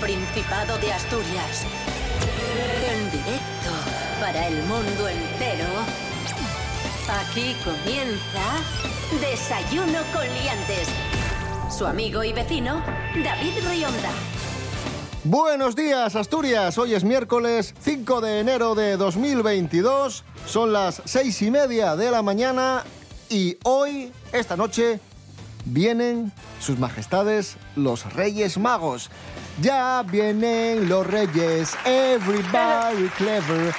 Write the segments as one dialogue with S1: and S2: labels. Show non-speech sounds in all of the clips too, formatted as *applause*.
S1: Principado de Asturias. En directo para el mundo entero. Aquí comienza Desayuno con Liantes. Su amigo y vecino, David Rionda.
S2: Buenos días, Asturias. Hoy es miércoles 5 de enero de 2022. Son las seis y media de la mañana y hoy, esta noche, vienen sus majestades los Reyes Magos. Ya vienen los reyes, everybody clever,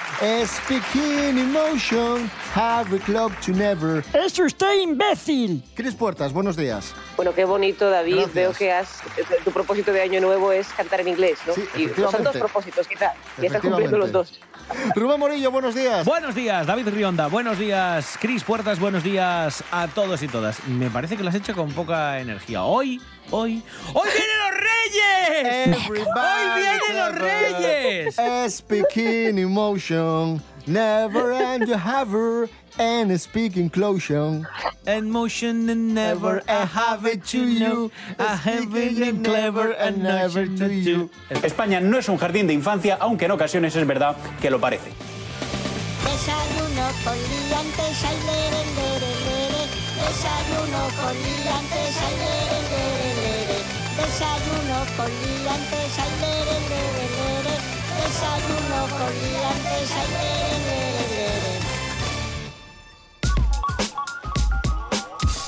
S2: speaking emotion, have a club to never.
S3: ¡Es usted imbécil!
S2: Cris Puertas, buenos días.
S4: Bueno, qué bonito, David.
S2: Gracias.
S4: Veo que has, tu propósito de año nuevo es cantar en inglés, ¿no?
S2: Sí,
S4: y son dos propósitos, quizá. Y estás cumpliendo los dos.
S2: Rubén Morillo, buenos días.
S5: Buenos días, David Rionda. Buenos días, Cris Puertas. Buenos días a todos y todas. Me parece que lo has hecho con poca energía. Hoy, hoy, ¡hoy vienen los reyes! ¡Hoy vienen los reyes!
S2: Speaking emotion, never and you have her, and speaking clotion.
S5: And motion and never I have it to you. I have it and clever and never to you.
S6: España no es un jardín de infancia, aunque en ocasiones es verdad que lo parece.
S7: Desayuno con liantes, ay, lere, lere, lere. Desayuno con liantes, ay, lere. Desayuno con liantes, ay, lere, lere, lere. Desayuno con liantes, ay, lere, lere, lere.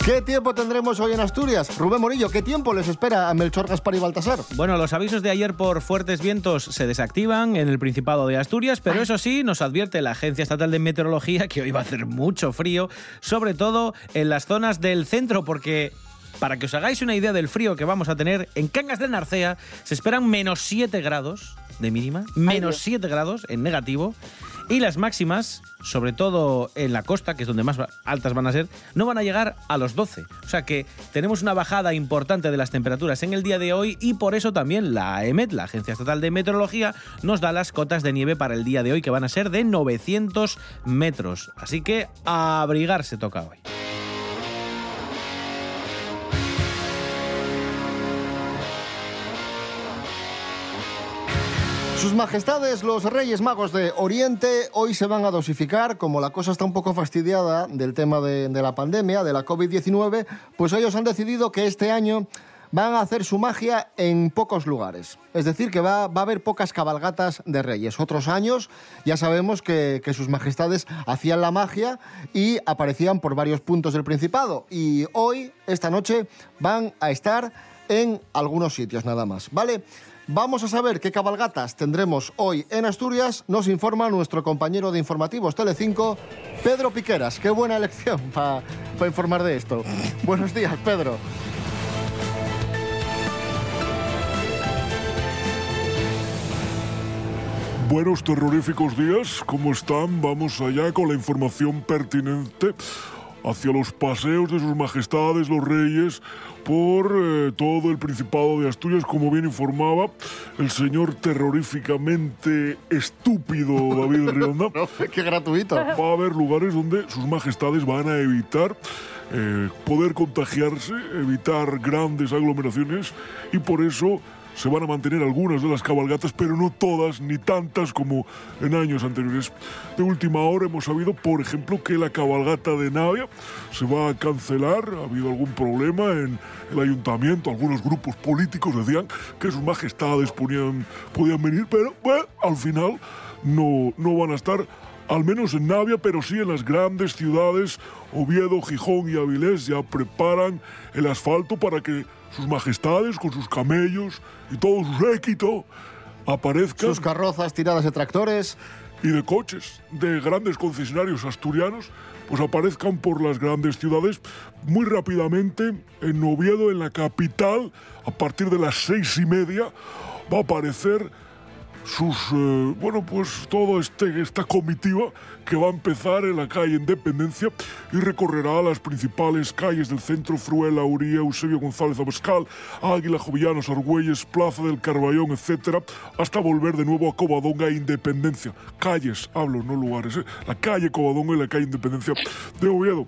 S2: ¿Qué tiempo tendremos hoy en Asturias? Rubén Morillo, ¿qué tiempo les espera a Melchor, Gaspar y Baltasar?
S5: Bueno, los avisos de ayer por fuertes vientos se desactivan en el Principado de Asturias, pero eso sí, nos advierte la Agencia Estatal de Meteorología que hoy va a hacer mucho frío, sobre todo en las zonas del centro, porque para que os hagáis una idea del frío que vamos a tener, en Cangas de Narcea se esperan menos 7 grados de mínima, menos 7 grados en negativo, y las máximas, sobre todo en la costa, que es donde más altas van a ser, no van a llegar a los 12. O sea que tenemos una bajada importante de las temperaturas en el día de hoy y por eso también la AEMET, la Agencia Estatal de Meteorología, nos da las cotas de nieve para el día de hoy que van a ser de 900 metros. Así que a abrigarse toca hoy.
S2: Sus majestades, los Reyes Magos de Oriente, hoy se van a dosificar. Como la cosa está un poco fastidiada del tema de, la pandemia, de la COVID-19, pues ellos han decidido que este año van a hacer su magia en pocos lugares. Es decir, que va, va a haber pocas cabalgatas de reyes. Otros años ya sabemos que, que sus majestades hacían la magia y aparecían por varios puntos del Principado. Y hoy, esta noche, van a estar en algunos sitios nada más, ¿vale? Vamos a saber qué cabalgatas tendremos hoy en Asturias. Nos informa nuestro compañero de informativos Telecinco, Pedro Piqueras. Qué buena elección *laughs* para informar de esto. Buenos días, Pedro.
S8: Buenos terroríficos días, ¿cómo están? Vamos allá con la información pertinente hacia los paseos de sus majestades los reyes por eh, todo el Principado de Asturias, como bien informaba el señor terroríficamente estúpido David Rionda. *laughs*
S2: qué gratuito.
S8: Va a haber lugares donde sus majestades van a evitar eh, poder contagiarse, evitar grandes aglomeraciones y por eso se van a mantener algunas de las cabalgatas, pero no todas ni tantas como en años anteriores. De última hora hemos sabido, por ejemplo, que la cabalgata de Navia se va a cancelar. Ha habido algún problema en el ayuntamiento. Algunos grupos políticos decían que sus majestades ponían- podían venir, pero bueno, al final no, no van a estar al menos en Navia, pero sí en las grandes ciudades, Oviedo, Gijón y Avilés, ya preparan el asfalto para que sus majestades, con sus camellos y todo su séquito, aparezcan.
S2: Sus carrozas tiradas de tractores.
S8: Y de coches, de grandes concesionarios asturianos, pues aparezcan por las grandes ciudades muy rápidamente. En Oviedo, en la capital, a partir de las seis y media, va a aparecer sus, eh, bueno, pues todo este, esta comitiva que va a empezar en la calle Independencia y recorrerá las principales calles del centro, Fruela, Uría, Eusebio González Abascal, Águila, Jovellanos, Argüelles, Plaza del Carballón, etcétera, hasta volver de nuevo a Covadonga e Independencia. Calles, hablo, no lugares, ¿eh? la calle Covadonga y la calle Independencia de Oviedo.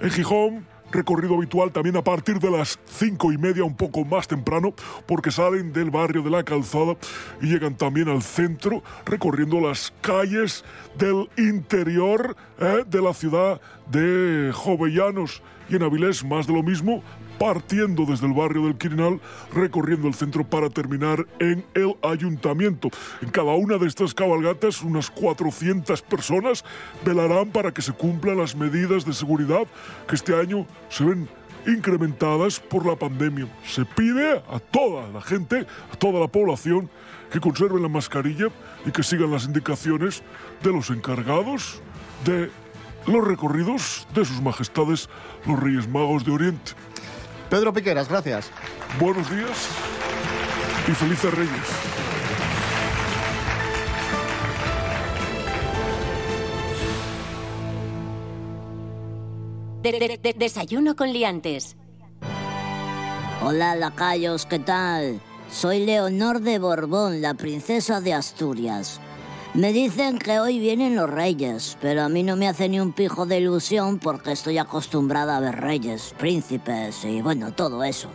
S8: En Gijón recorrido habitual también a partir de las cinco y media, un poco más temprano, porque salen del barrio de la calzada y llegan también al centro, recorriendo las calles del interior eh, de la ciudad de Jovellanos. Y en Avilés más de lo mismo, partiendo desde el barrio del Quirinal, recorriendo el centro para terminar en el ayuntamiento. En cada una de estas cabalgatas, unas 400 personas velarán para que se cumplan las medidas de seguridad que este año se ven incrementadas por la pandemia. Se pide a toda la gente, a toda la población, que conserven la mascarilla y que sigan las indicaciones de los encargados de los recorridos de sus majestades los Reyes Magos de Oriente.
S2: Pedro Piqueras, gracias.
S8: Buenos días y felices Reyes.
S1: De- de- de- desayuno con liantes.
S7: Hola, lacayos, ¿qué tal? Soy Leonor de Borbón, la princesa de Asturias. Me dicen que hoy vienen los reyes, pero a mí no me hace ni un pijo de ilusión porque estoy acostumbrada a ver reyes, príncipes y bueno, todo eso.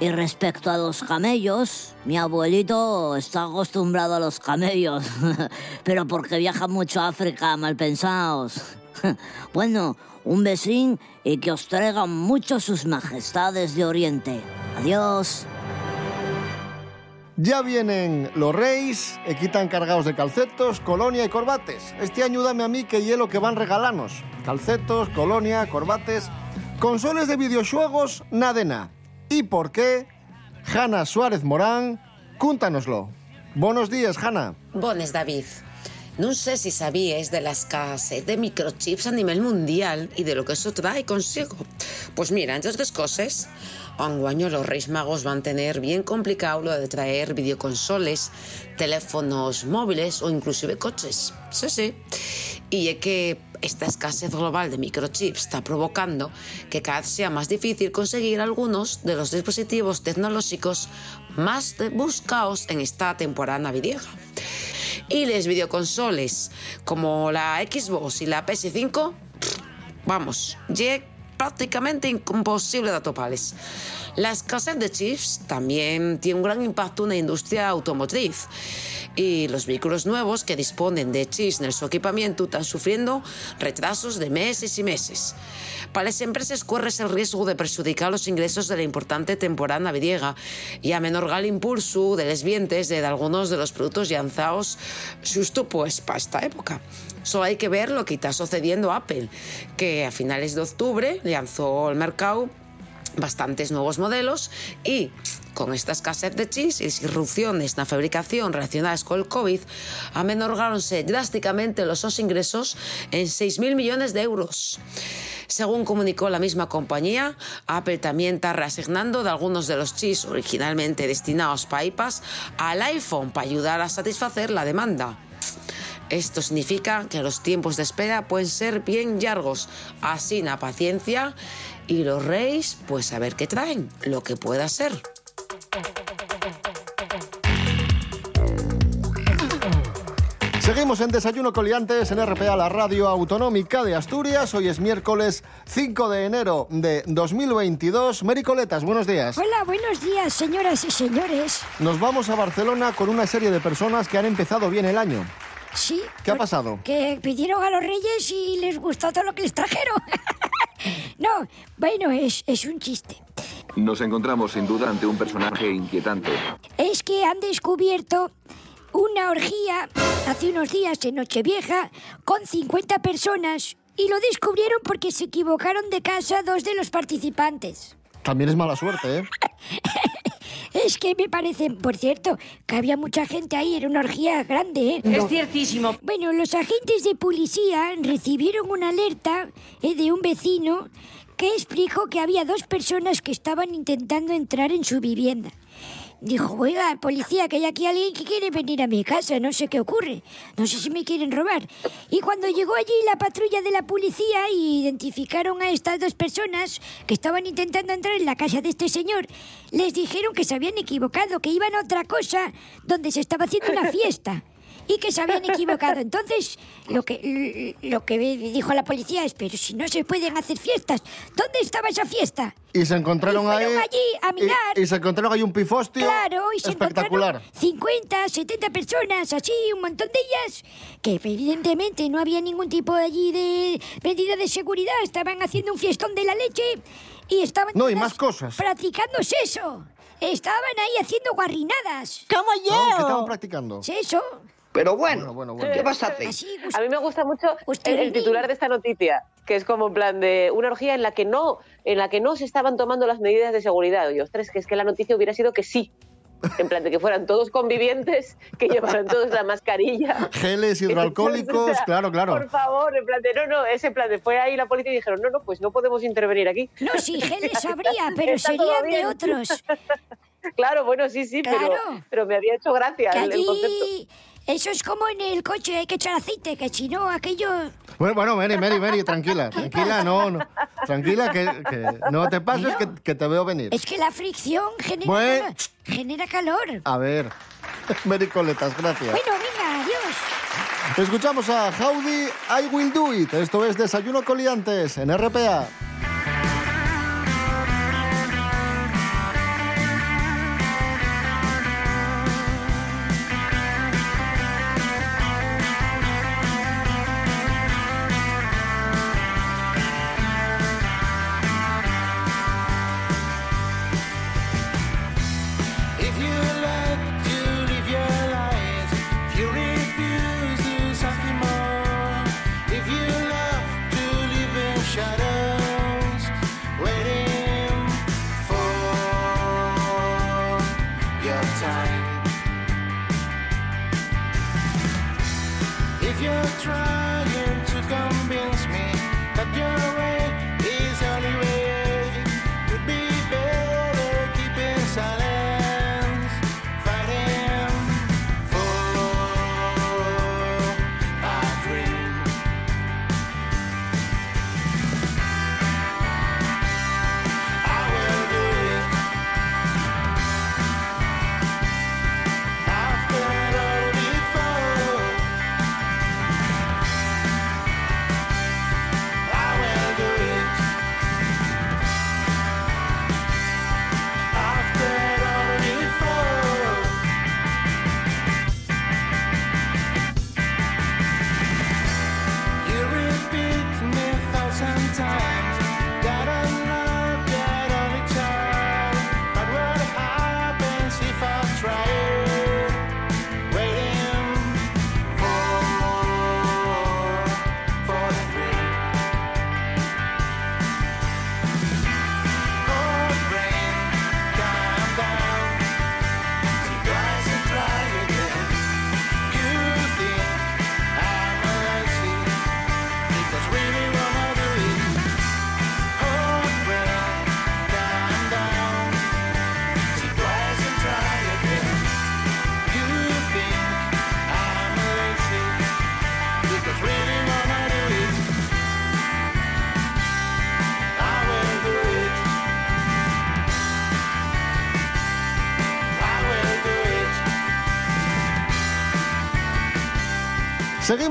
S7: Y respecto a los camellos, mi abuelito está acostumbrado a los camellos, *laughs* pero porque viaja mucho a África, mal pensados. *laughs* Bueno, un besín y que os traigan mucho sus majestades de Oriente. Adiós.
S2: Ya vienen los reyes e quitan cargados de calcetos, colonia y corbates. Este año dame a mí que hielo que van regalanos. Calcetos, colonia, corbates, consoles de videojuegos, nada. ¿Y por qué? Hanna Suárez Morán, cúntanoslo. Buenos días, Hanna.
S9: Bones, David. No sé si sabíais de la escasez de microchips a nivel mundial y de lo que eso trae consigo. Pues mira, entre otras cosas, año los Reyes Magos van a tener bien complicado lo de traer videoconsoles, teléfonos móviles o inclusive coches. Sí, sí. Y es que esta escasez global de microchips está provocando que cada vez sea más difícil conseguir algunos de los dispositivos tecnológicos más buscados en esta temporada navideña. Y las videoconsoles como la Xbox y la PS5, vamos, ya prácticamente imposible de toparles. La escasez de chips también tiene un gran impacto en la industria automotriz y los vehículos nuevos que disponen de chips en su equipamiento están sufriendo retrasos de meses y meses. Para las empresas corres el riesgo de perjudicar los ingresos de la importante temporada navideña y a menorgar el impulso de los vientes de algunos de los productos lanzados justo pues para esta época. Solo hay que ver lo que está sucediendo a Apple, que a finales de octubre lanzó al mercado bastantes nuevos modelos y con esta escasez de chips y disrupciones en la fabricación relacionadas con el COVID, amenorgáronse drásticamente los ingresos en 6.000 millones de euros. Según comunicó la misma compañía, Apple también está reasignando de algunos de los chips originalmente destinados para iPads al iPhone para ayudar a satisfacer la demanda. Esto significa que los tiempos de espera pueden ser bien largos, así la paciencia y los reyes, pues a ver qué traen, lo que pueda ser.
S2: Seguimos en Desayuno Coliantes en RPA, la radio autonómica de Asturias. Hoy es miércoles 5 de enero de 2022. Mericoletas, buenos días.
S3: Hola, buenos días, señoras y señores.
S2: Nos vamos a Barcelona con una serie de personas que han empezado bien el año.
S3: Sí.
S2: ¿Qué ha pasado?
S3: Que pidieron a los reyes y les gustó todo lo que les trajeron. *laughs* no, bueno, es, es un chiste.
S10: Nos encontramos sin duda ante un personaje inquietante.
S3: Es que han descubierto una orgía hace unos días en Nochevieja con 50 personas y lo descubrieron porque se equivocaron de casa dos de los participantes.
S2: También es mala suerte, ¿eh? *laughs*
S3: Es que me parece, por cierto, que había mucha gente ahí, era una orgía grande, ¿eh?
S11: Es ciertísimo.
S3: Bueno, los agentes de policía recibieron una alerta eh, de un vecino que explicó que había dos personas que estaban intentando entrar en su vivienda. Dijo, oiga, policía, que hay aquí alguien que quiere venir a mi casa, no sé qué ocurre, no sé si me quieren robar. Y cuando llegó allí la patrulla de la policía y identificaron a estas dos personas que estaban intentando entrar en la casa de este señor, les dijeron que se habían equivocado, que iban a otra cosa donde se estaba haciendo una *laughs* fiesta. Y que se habían equivocado. Entonces, lo que, lo que dijo la policía es, pero si no se pueden hacer fiestas, ¿dónde estaba esa fiesta?
S2: Y se encontraron
S3: Y
S2: ahí.
S3: allí a mirar.
S2: Y, y se encontraron ahí un pifostio.
S3: Claro, y se
S2: espectacular.
S3: encontraron 50, 70 personas, así, un montón de ellas, que evidentemente no había ningún tipo allí de medida de seguridad, estaban haciendo un fiestón de la leche y estaban
S2: No, y más cosas.
S3: practicando eso. Estaban ahí haciendo guarrinadas.
S11: ¿Cómo
S2: ¿No? ¿Qué estaban practicando?
S3: Eso.
S12: Pero bueno,
S2: Bueno, bueno,
S12: ¿qué
S2: bueno.
S12: vas a hacer?
S4: A mí me gusta mucho el, titular de esta noticia, que es como en plan de una orgía en la que no, en la que no se estaban tomando las medidas de seguridad. Y ostras, que es que la noticia hubiera sido que sí. En plan de que fueran todos convivientes, que llevaran todos la mascarilla. *laughs*
S2: Geles hidroalcohólicos,
S4: O sea,
S2: claro, claro.
S4: Por favor, en plan de no, no, ese plan de fue ahí la policía y dijeron, no, no, pues no podemos intervenir aquí.
S3: No, sí, *laughs* geles habría, pero serían de otros. *laughs*
S4: Claro, bueno, sí, sí, pero,
S3: Claro.
S4: pero me había hecho gracia
S3: Que
S4: el, el concepto.
S3: Eso es como en el coche, hay que echar aceite, que si no, aquello...
S2: Bueno, bueno, Mary, Mary, Mary, tranquila, tranquila, no, no. Tranquila, que, que no te pases, que, que te veo venir.
S3: Es que la fricción genera,
S2: Bueno.
S3: calor, genera calor.
S2: A ver, *laughs* Mary Coletas, gracias.
S3: Bueno, venga, adiós.
S2: Escuchamos a Howdy, I Will Do It. Esto es Desayuno Coliantes en RPA.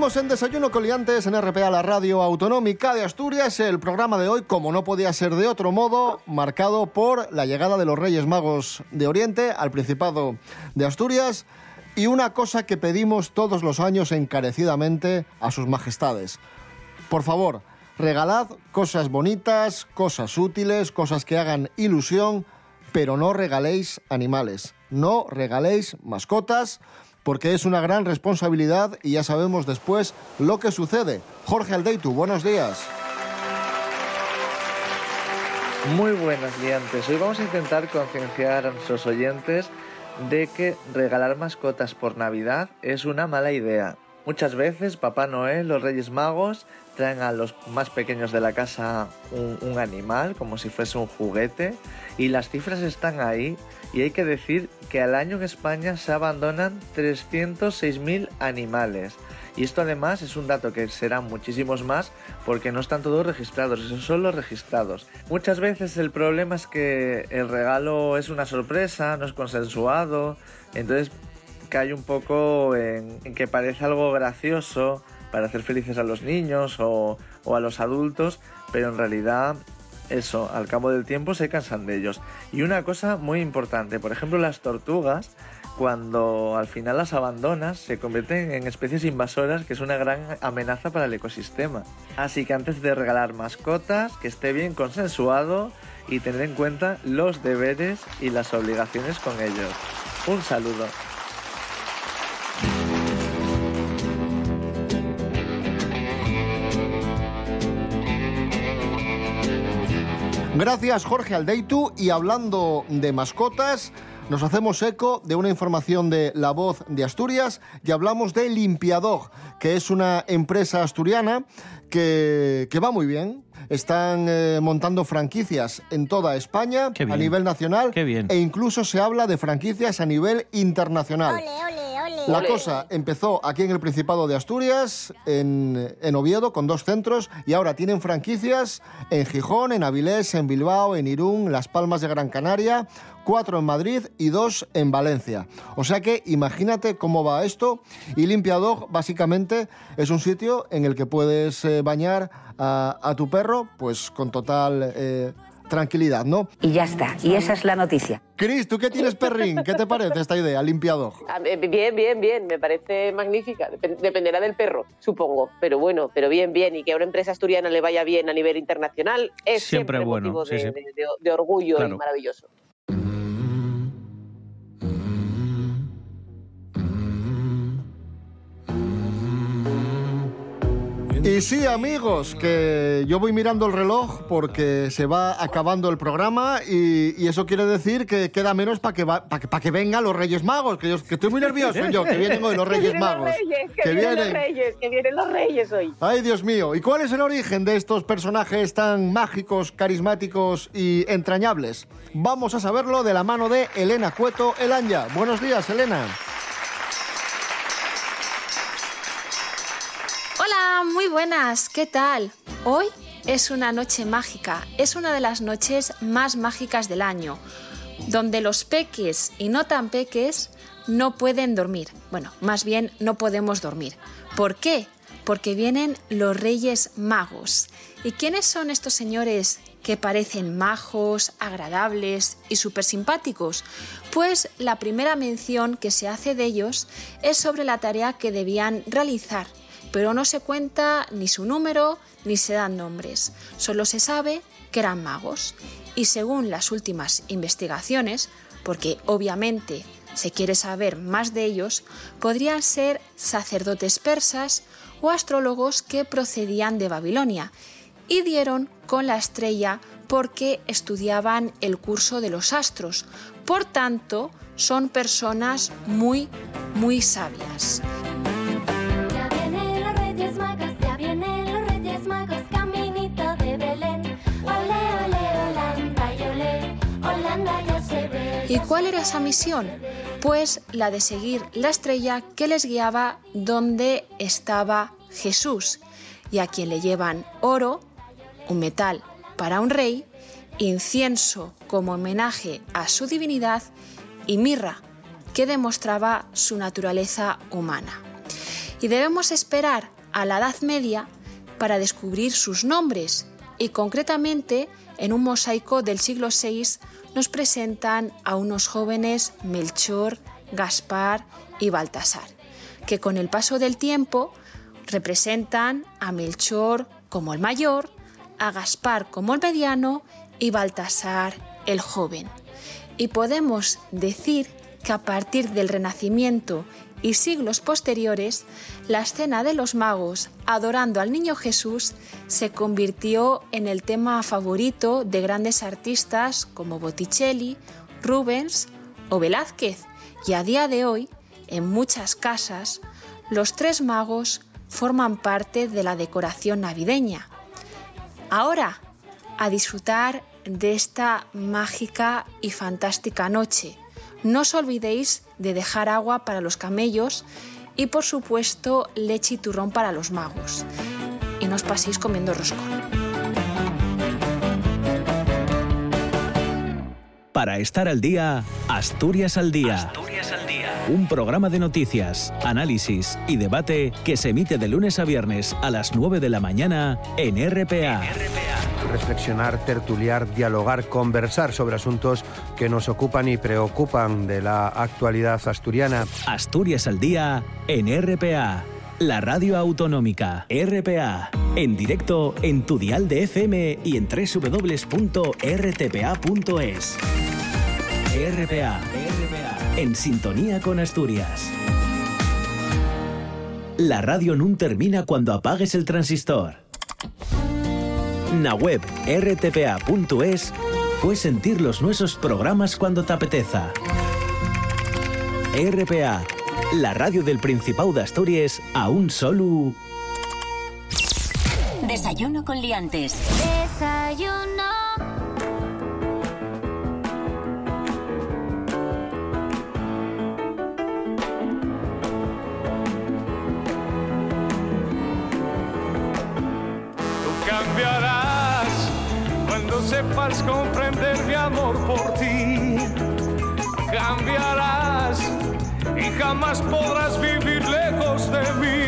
S2: En Desayuno Coliantes en RPA, la radio autonómica de Asturias. El programa de hoy, como no podía ser de otro modo, marcado por la llegada de los Reyes Magos de Oriente al Principado de Asturias y una cosa que pedimos todos los años encarecidamente a sus majestades. Por favor, regalad cosas bonitas, cosas útiles, cosas que hagan ilusión, pero no regaléis animales, no regaléis mascotas, porque es una gran responsabilidad y ya sabemos después lo que sucede. Jorge Aldeitu, buenos días.
S13: Muy buenas liantes. Hoy vamos a intentar concienciar a nuestros oyentes de que regalar mascotas por Navidad es una mala idea. Muchas veces Papá Noel, los Reyes Magos, traen a los más pequeños de la casa un, animal como si fuese un juguete y las cifras están ahí y hay que decir que al año en España se abandonan 306.000 animales. Y esto además es un dato que serán muchísimos más porque no están todos registrados, esos son los registrados. Muchas veces el problema es que el regalo es una sorpresa, no es consensuado, entonces cae un poco en que parece algo gracioso para hacer felices a los niños o, o a los adultos, pero en realidad eso, al cabo del tiempo se cansan de ellos. Y una cosa muy importante, por ejemplo, las tortugas, cuando al final las abandonas, se convierten en especies invasoras, que es una gran amenaza para el ecosistema. Así que antes de regalar mascotas, que esté bien consensuado y tener en cuenta los deberes y las obligaciones con ellos. Un saludo.
S2: Gracias Jorge Aldeitu y hablando de mascotas, nos hacemos eco de una información de La Voz de Asturias y hablamos de Limpiadog, que es una empresa asturiana que, que va muy bien. Están eh, montando franquicias en toda España
S5: Qué
S2: a nivel nacional
S5: Qué bien.
S2: e incluso se habla de franquicias a nivel internacional. La cosa empezó aquí en el Principado de Asturias, en, en Oviedo, con dos centros, y ahora tienen franquicias en Gijón, en Avilés, en Bilbao, en Irún, Las Palmas de Gran Canaria, cuatro en Madrid y dos en Valencia. O sea que imagínate cómo va esto. Y Limpiadog básicamente es un sitio en el que puedes eh, bañar a, a tu perro pues con total eh, tranquilidad, ¿no?
S11: Y ya está, y esa es la noticia.
S2: Cris, ¿tú qué tienes, perrín? ¿Qué te parece esta idea, Limpiadog?
S4: Ah, eh, Bien, bien, bien, me parece magnífica. Dep- Dependerá del perro, supongo, pero bueno, pero bien, bien. Y que a una empresa asturiana le vaya bien a nivel internacional es
S5: Siempre
S4: siempre,
S5: bueno,
S4: motivo
S5: sí,
S4: de,
S5: sí.
S4: de- de- de orgullo
S5: Claro.
S4: y maravilloso.
S2: Y sí, amigos, que yo voy mirando el reloj porque se va acabando el programa y, y eso quiere decir que queda menos para que, va- pa que, pa que vengan los Reyes Magos, que, yo, que estoy muy nervioso yo, que vienen hoy los *laughs* Reyes Magos.
S4: Que, vienen. los reyes, que vienen los reyes hoy.
S2: Ay, Dios mío. ¿Y cuál es el origen de estos personajes tan mágicos, carismáticos y entrañables? Vamos a saberlo de la mano de Elena Cueto Elanya. Buenos días, Elena.
S12: Muy buenas, ¿qué tal? Hoy es una noche mágica, es una de las noches más mágicas del año, donde los peques y no tan peques no pueden dormir. Bueno, más bien no podemos dormir. ¿Por qué? Porque vienen los Reyes Magos. ¿Y quiénes son estos señores que parecen majos, agradables y súper simpáticos? Pues la primera mención que se hace de ellos es sobre la tarea que debían realizar pero no se cuenta ni su número ni se dan nombres. Solo se sabe que eran magos. Y según las últimas investigaciones, porque obviamente se quiere saber más de ellos, podrían ser sacerdotes persas o astrólogos que procedían de Babilonia y dieron con la estrella porque estudiaban el curso de los astros. Por tanto, son personas muy, muy sabias. Cuál era esa misión? Pues la de seguir la estrella que les guiaba donde estaba Jesús y a quien le llevan oro, un metal para un rey, incienso como homenaje a su divinidad y mirra que demostraba su naturaleza humana. Y debemos esperar a la Edad Media para descubrir sus nombres y concretamente en un mosaico del siglo VI nos presentan a unos jóvenes Melchor, Gaspar y Baltasar, que con el paso del tiempo representan a Melchor como el mayor, a Gaspar como el mediano y Baltasar el joven. Y podemos decir que a partir del Renacimiento y siglos posteriores, la escena de los magos adorando al niño Jesús se convirtió en el tema favorito de grandes artistas como Botticelli, Rubens o Velázquez. Y a día de hoy, en muchas casas, los tres magos forman parte de la decoración navideña. Ahora, a disfrutar de esta mágica y fantástica noche. No os olvidéis de dejar agua para los camellos y por supuesto leche y turrón para los magos. Y no os paséis comiendo roscón.
S14: Para estar al día, Asturias al día.
S5: Asturias al día. Un programa de noticias, análisis y debate que se emite de lunes a viernes a las 9 de la mañana en RPA.
S14: Reflexionar, tertuliar, dialogar, conversar sobre asuntos que nos ocupan y preocupan de la actualidad asturiana.
S5: Asturias al día en RPA. La radio autonómica. RPA. En directo en tu dial de FM y en www.rtpa.es. RPA. En sintonía con Asturias. La radio no termina cuando apagues el transistor. Na web rtpa.es puedes sentir los nuestros programas cuando te apeteza. RPA, la radio del Principado de Asturias a un solo...
S1: Desayuno con liantes.
S15: Desayuno.
S16: Sepas comprender mi amor por ti. Cambiarás y jamás podrás vivir lejos de mí.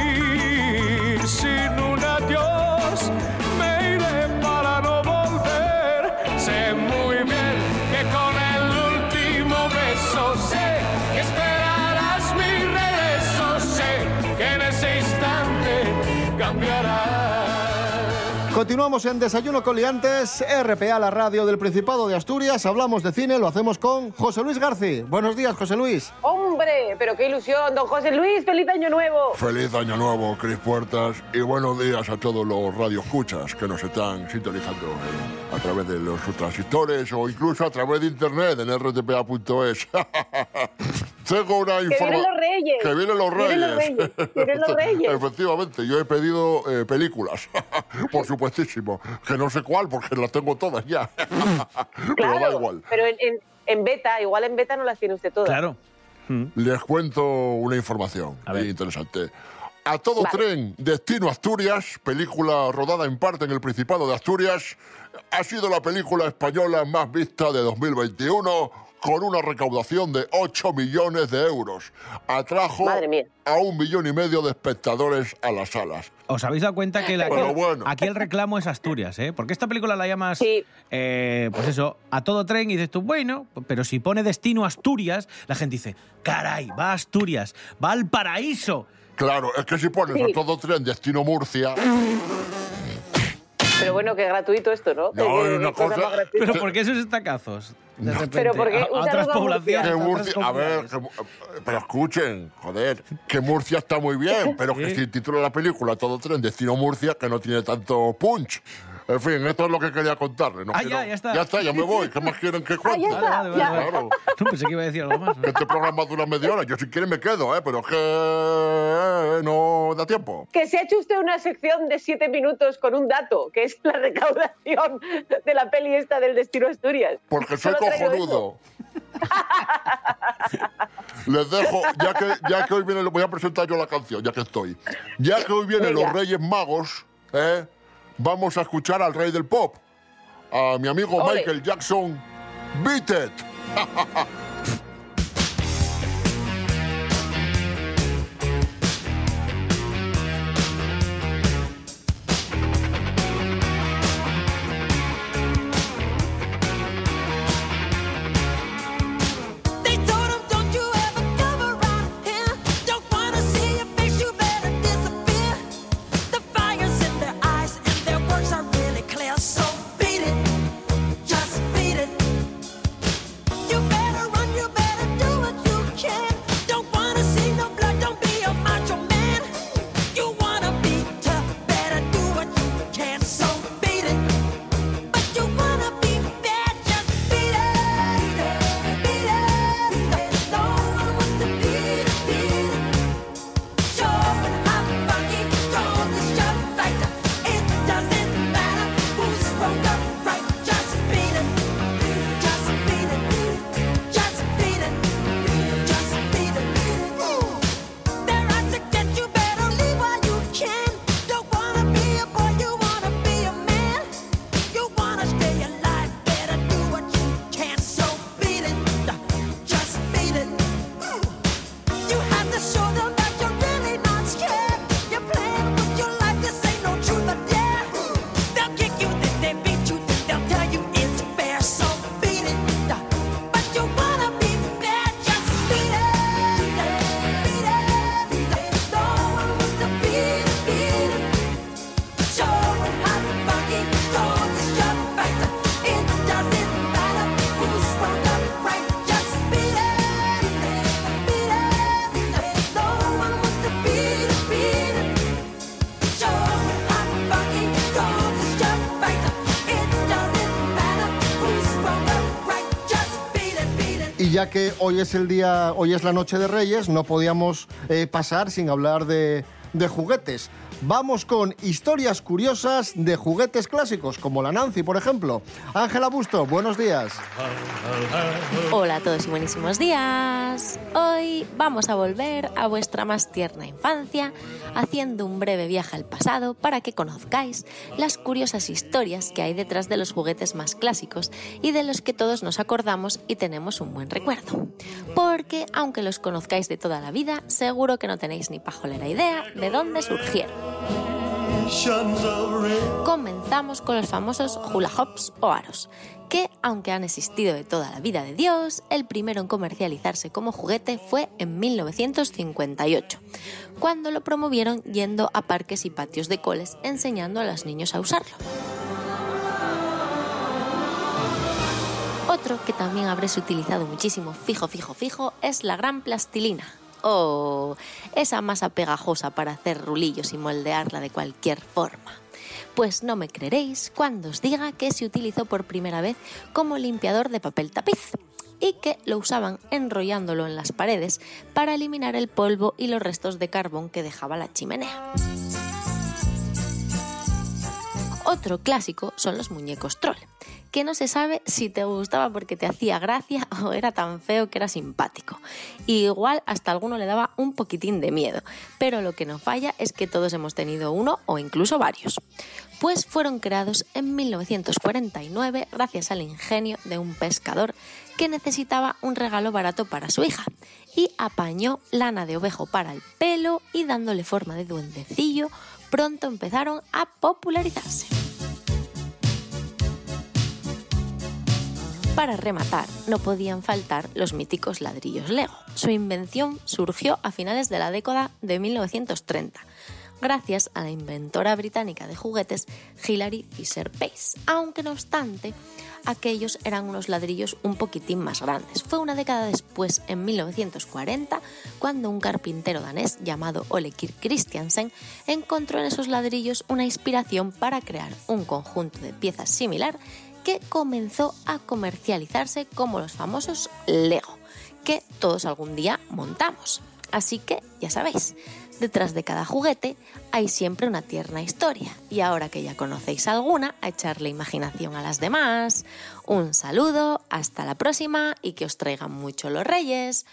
S2: Continuamos en Desayuno con Liantes, RPA, la radio del Principado de Asturias. Hablamos de cine, lo hacemos con José Luis García. Buenos días, José Luis.
S4: ¡Hombre! Pero qué ilusión, don José Luis. ¡Feliz año nuevo!
S17: Feliz año nuevo, Cris Puertas, y buenos días a todos los radioescuchas que nos están sintonizando eh, a través de los transistores o incluso a través de internet en rtpa.es. *laughs* Tengo una
S4: Que
S17: información.
S4: vienen los reyes.
S17: Que vienen los reyes.
S4: Vienen los reyes.
S17: Efectivamente, yo he pedido eh, películas, *laughs* por supuestísimo, que no sé cuál porque las tengo todas ya. *laughs* Pero da igual.
S4: Pero en, en- en beta, igual en beta no las tiene usted todas.
S5: Claro.
S17: Les cuento una información interesante. A todo
S4: Vale.
S17: tren, Destino Asturias, película rodada en parte en el Principado de Asturias, ha sido la película española más vista de 2021 con una recaudación de 8 millones de euros. Atrajo a un millón y medio de espectadores a las salas.
S5: ¿Os habéis dado cuenta que la-
S17: Pero bueno.
S5: aquí el reclamo es Asturias, ¿eh? Porque esta película la llamas, eh, pues eso, a todo tren y dices tú, bueno, pero si pone destino Asturias, la gente dice, caray, va a Asturias, va al paraíso.
S17: Claro, es que si pones a todo tren Destino Murcia, *laughs*
S4: Pero bueno, que gratuito esto, ¿no?
S17: No, una
S4: que cosa
S17: cosa-
S4: más gratuita.
S5: Pero ¿por qué esos estacazos? De repente,
S4: Pero porque
S5: a, otras poblaciones.
S17: Que
S5: a otras
S17: Murcia, a ver, que- pero escuchen, joder, que Murcia está muy bien, pero que si titula la película Todo Tren Destino Murcia, que no tiene tanto punch. En fin, esto es lo que quería contarles. No
S5: Ah,
S17: quiero-
S5: ya, ya está.
S17: Ya está, ya me voy. ¿Qué más quieren que cuente?
S5: ya está, Vale, vale.
S17: Claro.
S5: No, pensé que iba a decir algo más.
S17: Que este programa dura media hora. Yo si quieren me quedo, ¿eh? pero es que eh, no da tiempo.
S4: Que se ha hecho usted una sección de siete minutos con un dato, que es la recaudación de la peli esta del Destino Asturias.
S17: Porque soy cojonudo. *laughs* Les dejo, ya que, ya que hoy viene, voy a presentar yo la canción, ya que estoy. Ya que hoy vienen los Reyes Magos, ¿eh? Vamos a escuchar al rey del pop, a mi amigo
S4: Ole.
S17: Michael Jackson, Beat It. *laughs*
S2: que hoy es el día, hoy es la noche de Reyes, no podíamos eh, pasar sin hablar de, de juguetes. Vamos con historias curiosas de juguetes clásicos, como la Nancy, por ejemplo. Ángela Busto, buenos días.
S18: Hola a todos y buenísimos días. Hoy vamos a volver a vuestra más tierna infancia, haciendo un breve viaje al pasado para que conozcáis las curiosas historias que hay detrás de los juguetes más clásicos y de los que todos nos acordamos y tenemos un buen recuerdo. Porque aunque los conozcáis de toda la vida, seguro que no tenéis ni pajolera idea de dónde surgieron. Comenzamos con los famosos hula hoops o aros, que aunque han existido de toda la vida de Dios, el primero en comercializarse como juguete fue en 1958, cuando lo promovieron yendo a parques y patios de coles enseñando a los niños a usarlo. Otro que también habréis utilizado muchísimo fijo, fijo, fijo es la gran plastilina. Oh, esa masa pegajosa para hacer rulillos y moldearla de cualquier forma. Pues no me creeréis cuando os diga que se utilizó por primera vez como limpiador de papel tapiz y que lo usaban enrollándolo en las paredes para eliminar el polvo y los restos de carbón que dejaba la chimenea. Otro clásico son los muñecos troll, que no se sabe si te gustaba porque te hacía gracia *laughs* o era tan feo que era simpático. Y igual hasta alguno le daba un poquitín de miedo, pero lo que no falla es que todos hemos tenido uno o incluso varios. Pues fueron creados en 1949 gracias al ingenio de un pescador que necesitaba un regalo barato para su hija y apañó lana de ovejo para el pelo y dándole forma de duendecillo pronto empezaron a popularizarse. Para rematar, no podían faltar los míticos ladrillos Lego. Su invención surgió a finales de la década de 1930, gracias a la inventora británica de juguetes Hilary Fisher Pace, aunque no obstante, aquellos eran unos ladrillos un poquitín más grandes. Fue una década después, en 1940, cuando un carpintero danés llamado Ole Kirk Christiansen encontró en esos ladrillos una inspiración para crear un conjunto de piezas similar que comenzó a comercializarse como los famosos Lego, que todos algún día montamos. Así que, ya sabéis, detrás de cada juguete hay siempre una tierna historia. Y ahora que ya conocéis alguna, a echarle imaginación a las demás. Un saludo, hasta la próxima y que os traigan mucho los reyes.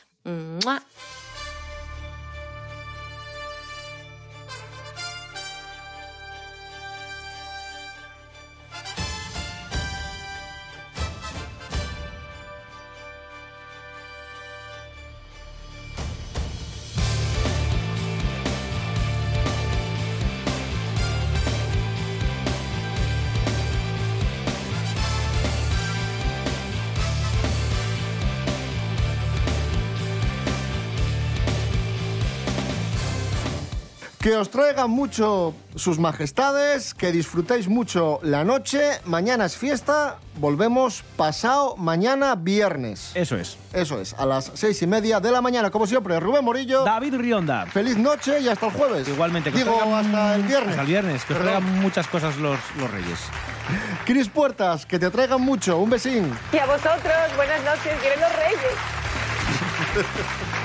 S2: Que os traigan mucho sus majestades, que disfrutéis mucho la noche. Mañana es fiesta, volvemos pasado mañana viernes.
S5: Eso es.
S2: Eso es, a las seis y media de la mañana, como siempre. Rubén Morillo.
S5: David Rionda.
S2: Feliz noche y hasta el jueves.
S5: Igualmente. que
S2: Digo,
S5: traigan-
S2: hasta el viernes.
S5: Hasta el viernes, que os
S2: Perdón.
S5: traigan muchas cosas los, los reyes. *laughs*
S2: Cris Puertas, que te traigan mucho. Un besín.
S4: Y a vosotros, buenas noches, vienen los reyes. *laughs*